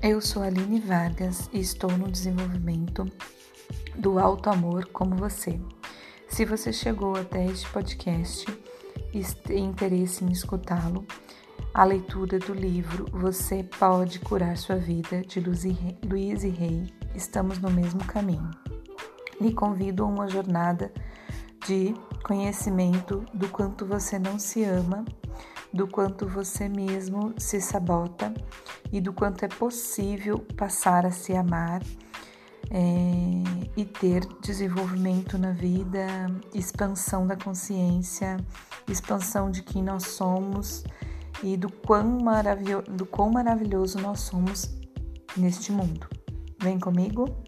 Eu sou Aline Vargas e estou no desenvolvimento do alto amor como você. Se você chegou até este podcast e tem interesse em escutá-lo, a leitura do livro Você Pode Curar Sua Vida, de Louise Rey, estamos no mesmo caminho. Lhe convido a uma jornada de conhecimento do quanto você não se ama do quanto você mesmo se sabota e do quanto é possível passar a se amar é, e ter desenvolvimento na vida, expansão da consciência, expansão de quem nós somos e do quão, maravil do quão maravilhoso nós somos neste mundo. Vem comigo?